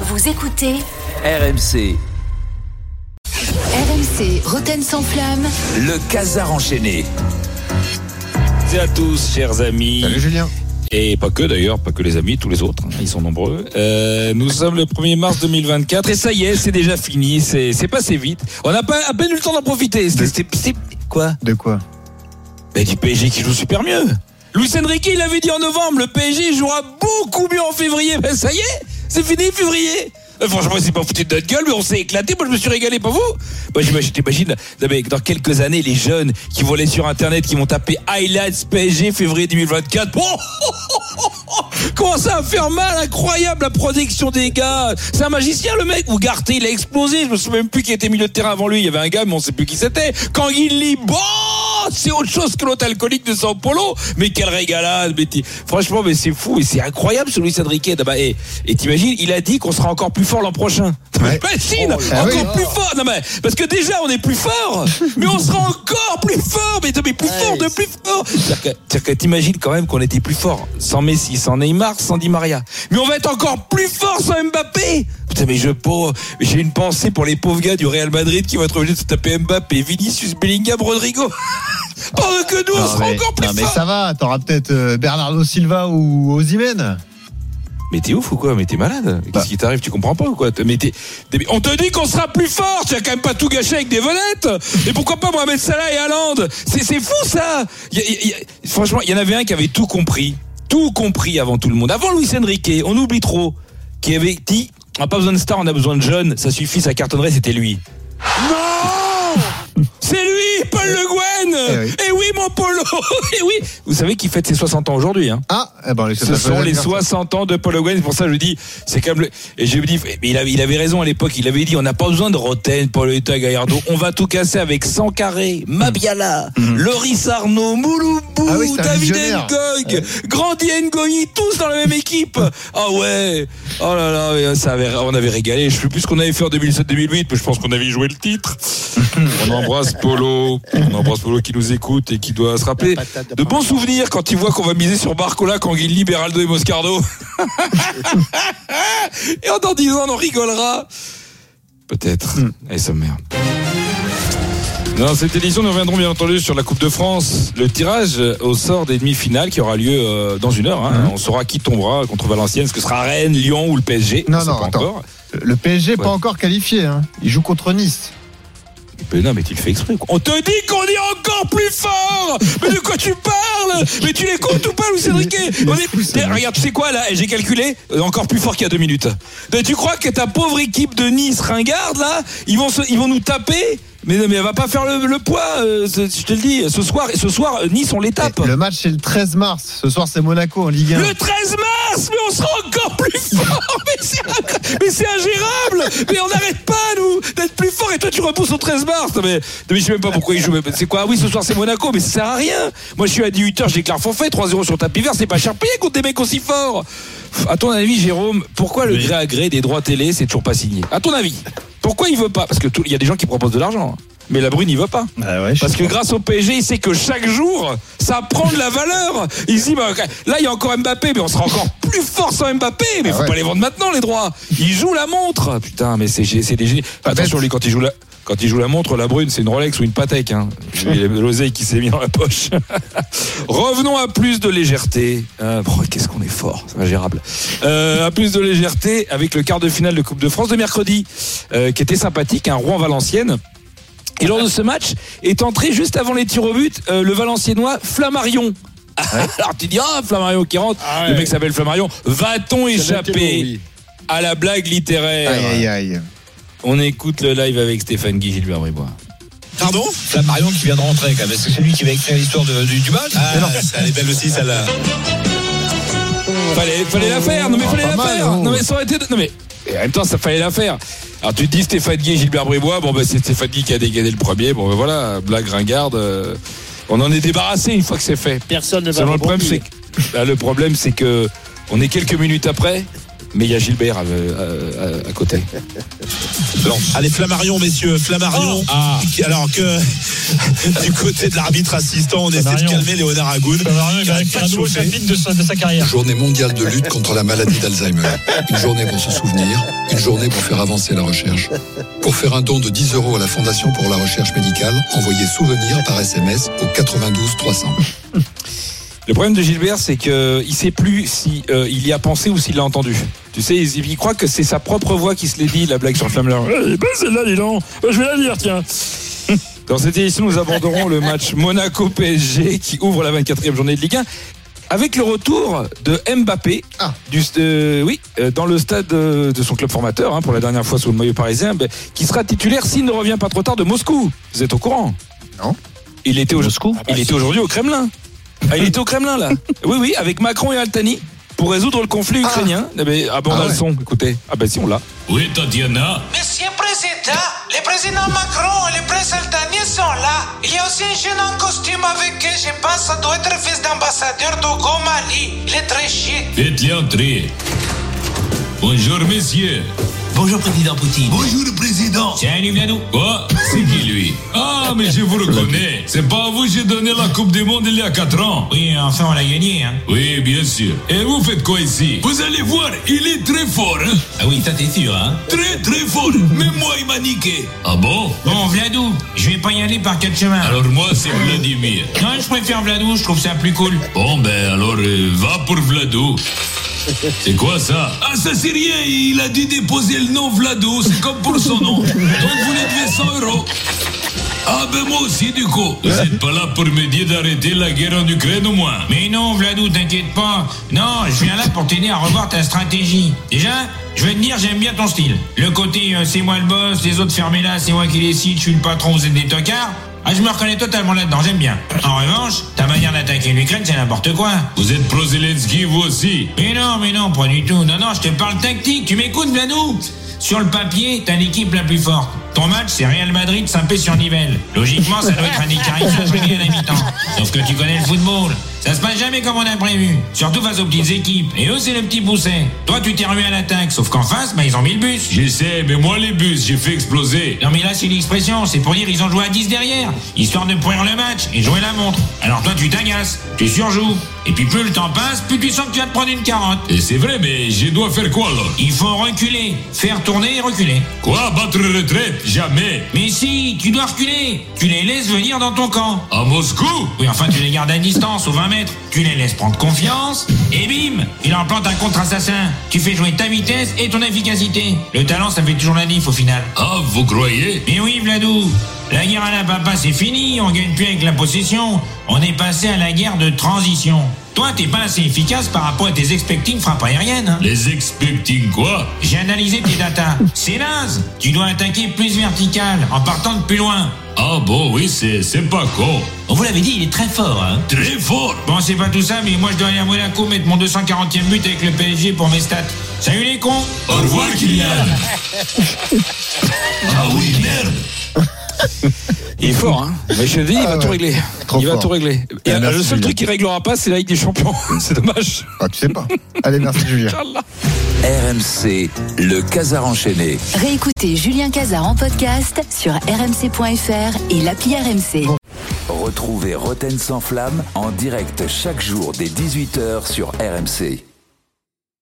Vous écoutez RMC, RMC Roten sans flamme. le casar enchaîné. Salut à tous, chers amis. Salut Julien. Et pas que d'ailleurs, pas que les amis, tous les autres, hein, ils sont nombreux. Euh, nous sommes le 1er mars 2024 et ça y est, c'est déjà fini, c'est passé vite. On n'a pas à peine eu le temps d'en profiter. C'était- c'est- Quoi? De quoi? Ben du PSG qui joue super mieux. Luis Enrique, il avait dit en novembre, le PSG jouera beaucoup mieux en février. Ben ça y est, c'est fini février. Euh, Franchement, c'est pas foutu de notre gueule, mais on s'est éclaté. Moi, je me suis régalé, pas vous Moi, j'imagine, t'imagines, dans quelques années, les jeunes qui aller sur Internet, qui vont taper highlights PSG février 2024. Oh Comment ça va faire mal Incroyable la protection des gars. C'est un magicien le mec. Ou Garté, il a explosé. Je me souviens même plus qui était milieu de terrain avant lui. Il y avait un gars, mais on sait plus qui c'était. Kanguili, bon, c'est autre chose que l'autre alcoolique de Sao Paulo. Mais quelle régalade. Mais franchement, mais c'est fou et c'est incroyable ce Luis Enrique. Ah bah, Et t'imagines, il a dit qu'on sera encore plus fort l'an prochain. Ouais. Ah encore oui. plus fort. Non mais parce que déjà on est plus fort, mais on sera encore plus fort. Mais, mais plus fort de plus fort. C'est-à-dire que- t'imagines quand même qu'on était plus fort sans Messi, sans Neymar, sans Di Maria. Mais on va être encore plus fort sans Mbappé. Putain mais je j'ai une pensée pour les pauvres gars du Real Madrid qui vont être obligés de se taper Mbappé, Vinicius, Bellingham, Rodrigo. Pendant que nous on non, sera mais, encore plus non, mais fort. ça va, t'auras peut-être euh, Bernardo Silva ou Osimhen. Mais t'es ouf ou quoi? Mais t'es malade Qu'est-ce Bah. qui t'arrive? Tu comprends pas ou quoi? Mais t'es- t'es- On te dit qu'on sera plus fort Tu as quand même pas tout gâché avec des vedettes Et pourquoi pas Mohamed Salah et Haaland? C'est c'est fou ça y a- y a- Franchement, il y en avait un qui avait tout compris. Tout compris avant tout le monde. Avant Luis Enrique, on oublie trop. Qui avait dit on n'a pas besoin de stars, on a besoin de jeunes. Ça suffit, ça cartonnerait, c'était lui. Non C'est lui, Paul Le Guen. Eh oui. Eh oui, mon Polo. Eh oui. Vous savez qu'il fête ses 60 ans aujourd'hui, hein. Ah, eh ben, ce sont les 60 ans de Paul Oguen, c'est pour ça que je dis, c'est comme le... Et je me dis, mais il avait, il avait raison à l'époque, il avait dit, on n'a pas besoin de Roten, Paul Eta, Gallardo, on va tout casser avec Sankaré, Mabiala, Loris Arnaud, Mouloubou. Ah oui, David. Ngog, Grandi Ngoyi, tous dans la même équipe. Ah ouais, oh là là, mais ça avait, on avait régalé, je sais plus ce qu'on avait fait en 2007-2008, mais je pense qu'on avait joué le titre. on embrasse Polo, on embrasse Polo qui nous écoute et qui doit se rappeler de bons souvenirs quand il voit qu'on va miser sur Barcola, Canguilli, Beraldo et Moscardo. et en dans 10 ans, on rigolera. Peut-être. Et ça merde. Dans cette édition, nous reviendrons bien entendu sur la Coupe de France, le tirage au sort des demi-finales qui aura lieu euh, dans une heure. hein. On saura qui tombera contre Valenciennes, ce que sera Rennes, Lyon ou le PSG. Non, non, pas attends. encore. Le PSG Ouais. pas encore qualifié. Hein. Il joue contre Nice. Mais non, mais tu le fais exprès. quoi. On te dit qu'on est encore plus fort Mais de quoi tu parles Mais tu les comptes ou pas, Louis Enrique On est... ce Eh. Regarde, tu sais quoi, là J'ai calculé, euh, encore plus fort qu'il y a deux minutes. Mais tu crois que ta pauvre équipe de Nice ringarde, là, ils vont, se- ils vont nous taper mais non, mais elle va pas faire le, le poids, euh, ce- je te le dis. Ce soir, ce soir, euh, Nice, on les tape. Le match c'est le 13 mars. Ce soir c'est Monaco en Ligue 1. Le 13 mars, mais on sera encore plus fort. Mais c'est inc- mais c'est ingérable. Mais on n'arrête pas nous d'être plus fort. Et toi, tu repousses au 13 mars. Non, mais, non, mais je sais même pas pourquoi ils jouent. Mais C'est quoi? Ah Oui, ce soir c'est Monaco, mais ça sert à rien. Moi, je suis à 18h, je déclare forfait, 3-0 sur tapis vert. C'est pas cher payé contre des mecs aussi forts. À ton avis, Jérôme, pourquoi le gré à gré des droits télé, c'est toujours pas signé? À ton avis, pourquoi il veut pas? Parce que il y a des gens qui proposent de l'argent. Mais la Brune, il veut pas. Ah ouais, Parce que pas. grâce au PSG, il sait que chaque jour, ça prend de la valeur. Il se dit, bah, là, il y a encore Mbappé, mais on sera encore plus fort sans Mbappé. Mais Ah faut ouais. pas les vendre maintenant, les droits. Il joue la montre. Putain, mais c'est c'est des génies. Attention, lui, quand il joue la. Quand il joue la montre, la brune, c'est une Rolex ou une Patek. Hein. L'oseille qui s'est mis dans la poche. Revenons à plus de légèreté. Euh, oh, Qu'est-ce qu'on est fort, c'est ingérable. Euh, à plus de légèreté avec le quart de finale de Coupe de France de mercredi, euh, qui était sympathique, un Rouen-Valenciennes. Et lors de ce match est entré juste avant les tirs au but le Valenciennois Flammarion. Alors tu dis ah Flammarion qui rentre, Ah le mec s'appelle Flammarion. Va-t-on échapper à la blague littéraire Aïe aïe aïe. On écoute le live avec Stéphane Guy Gilbert Bribois. Pardon? Flammarion qui vient de rentrer quand même. Est-ce que c'est lui qui va écrire l'histoire du, du match? Ah, elle est belle aussi celle-là. Fallait, fallait la faire, non mais Ah, fallait la mal, faire. oh. Non mais ça aurait été. Non mais et en même temps ça fallait la faire. Alors tu te dis Stéphane Guy et Gilbert Bribois, bon ben c'est Stéphane Guy qui a dégainé le premier, bon ben voilà, blague ringarde. euh, on en est débarrassé une fois que c'est fait. Personne ne va le problème c'est rebondir. que, là, le problème c'est que on est quelques minutes après. Mais il y a Gilbert euh, à, à- à côté. Allez, Flammarion, messieurs, Flammarion. Ah. Qui- alors que du côté de l'arbitre assistant, on essaie de calmer Léonard Agoun. Flammarion, il va un de nouveau chauffer. chapitre de sa, de sa carrière. Journée mondiale de lutte contre la maladie d'Alzheimer. Une journée pour se souvenir, une journée pour faire avancer la recherche. Pour faire un don de 10 euros à la Fondation pour la recherche médicale, envoyez souvenir par SMS au 92 300. Le problème de Gilbert, c'est que il sait plus si euh, il y a pensé ou s'il l'a entendu. Tu sais, il, il croit que c'est sa propre voix qui se l'est dit, la blague sur Flammler. Eh ben, celle-là, dis donc. Ben, je vais la dire, tiens. Dans cette édition, nous aborderons le match Monaco-PSG qui ouvre la 24e journée de Ligue 1 avec le retour de Mbappé Ah. du, euh, oui, euh, dans le stade euh, de son club formateur hein, pour la dernière fois sous le maillot parisien, ben, qui sera titulaire s'il ne revient pas trop tard de Moscou. Vous êtes au courant? Non. Il était, au- Moscou il était aujourd'hui au Kremlin. Ah, il était au Kremlin là. Oui, oui, avec Macron et Altani pour résoudre le conflit ukrainien. Ah, ben, ah bon, on Ah a le son. Écoutez, ah ben si on l'a. Oui, Tatiana. Monsieur le Président, le président Macron et le président Altani sont là. Il y a aussi un jeune en costume avec eux. Je pense que ça doit être le fils d'ambassadeur d'Ogo Mali. Il est très chic. Faites-les entrer. Bonjour, messieurs. Bonjour, Président Poutine. Bonjour, le président. Salut, Vladou. Quoi C'est qui, lui Ah, mais je vous reconnais. C'est pas à vous que j'ai donné la Coupe du Monde il y a 4 ans. Oui, enfin, on l'a gagné, hein. Oui, bien sûr. Et vous faites quoi ici Vous allez voir, il est très fort, hein Ah oui, ça t'es sûr, hein. Très, très fort. Même moi, il m'a niqué. Ah bon Bon, Vladou, je vais pas y aller par quatre chemins. Alors moi, c'est Vladimir. Non, je préfère Vladou, je trouve ça plus cool. Bon, ben alors, euh, va pour Vladou. C'est quoi ça? Ah, ça c'est rien, il a dû déposer le nom Vladou, c'est comme pour son nom. Donc vous lui devez 100 euros. Ah ben moi aussi du coup. Vous êtes pas là pour me dire d'arrêter la guerre en Ukraine au moins. Mais non, Vladou, t'inquiète pas. Non, je viens là pour t'aider à revoir ta stratégie. Déjà, je vais te dire, j'aime bien ton style. Le côté, euh, c'est moi le boss, les autres fermez là, c'est moi qui décide, je suis le patron, vous êtes des tocards. Ah, je me reconnais totalement là-dedans, j'aime bien. En revanche, ta manière d'attaquer l'Ukraine, c'est n'importe quoi. Vous êtes pro-Zelensky vous aussi. Mais non, mais non, pas du tout. Non, non, je te parle tactique. Tu m'écoutes, Vladou? Sur le papier, t'as l'équipe la plus forte. Ton match, c'est Real Madrid Saint-Pé-sur-Nivelle. Logiquement, ça doit être un écarissage à la mi-temps. Sauf que tu connais le football. Ça se passe jamais comme on a prévu. Surtout face aux petites équipes. Et eux, c'est le petit pousset. Toi, tu t'es remis à l'attaque. Sauf qu'en face, bah, ils ont mis le bus. Je sais, mais moi les bus, j'ai fait exploser. Non mais là c'est l'expression, c'est pour dire ils ont joué à 10 derrière, histoire de pourrir le match et jouer la montre. Alors toi tu t'agaces, tu surjoues, et puis plus le temps passe, plus tu sens que tu vas te prendre une carotte. Et c'est vrai, mais je dois faire quoi alors? Il faut reculer, faire tourner et reculer. Quoi, battre retraite Jamais. Mais si, tu dois reculer, tu les laisses venir dans ton camp. À Moscou Oui, enfin tu les gardes à distance, aux 20 mètres, tu les laisses prendre confiance, et bim, il en plante un contre-assassin. Tu fais jouer ta vitesse et ton efficacité. Le talent, ça fait toujours la diff au final. Ah, vous croyez? Mais oui, Vladou, la guerre à la papa, c'est fini, on gagne plus avec la possession. On est passé à la guerre de transition. Toi, t'es pas assez efficace par rapport à tes expecting frappes aériennes. hein. Les expecting quoi? J'ai analysé tes datas. C'est naze. Tu dois attaquer plus vertical, en partant de plus loin. Ah bon, oui, c'est c'est pas con. On vous l'avait dit, il est très fort, hein. Très fort. Bon, c'est pas tout ça, mais moi je dois aller à Monaco mettre mon 240e but avec le PSG pour mes stats. Salut les cons Au revoir, Kylian. ah oui, merde. Il est fort, hein. Mais je te dis, il va Ah tout régler. Trop il va fort. tout régler. Et, merci, le seul Julien. truc qu'il réglera pas, c'est la Ligue des Champions. c'est dommage. Ah, tu sais pas. Allez, merci Julien. RMC, le Casar enchaîné. Réécoutez Julien Cazard en podcast sur rmc.fr et l'appli RMC. Retrouvez Roten sans flamme en direct chaque jour dès 18h sur RMC.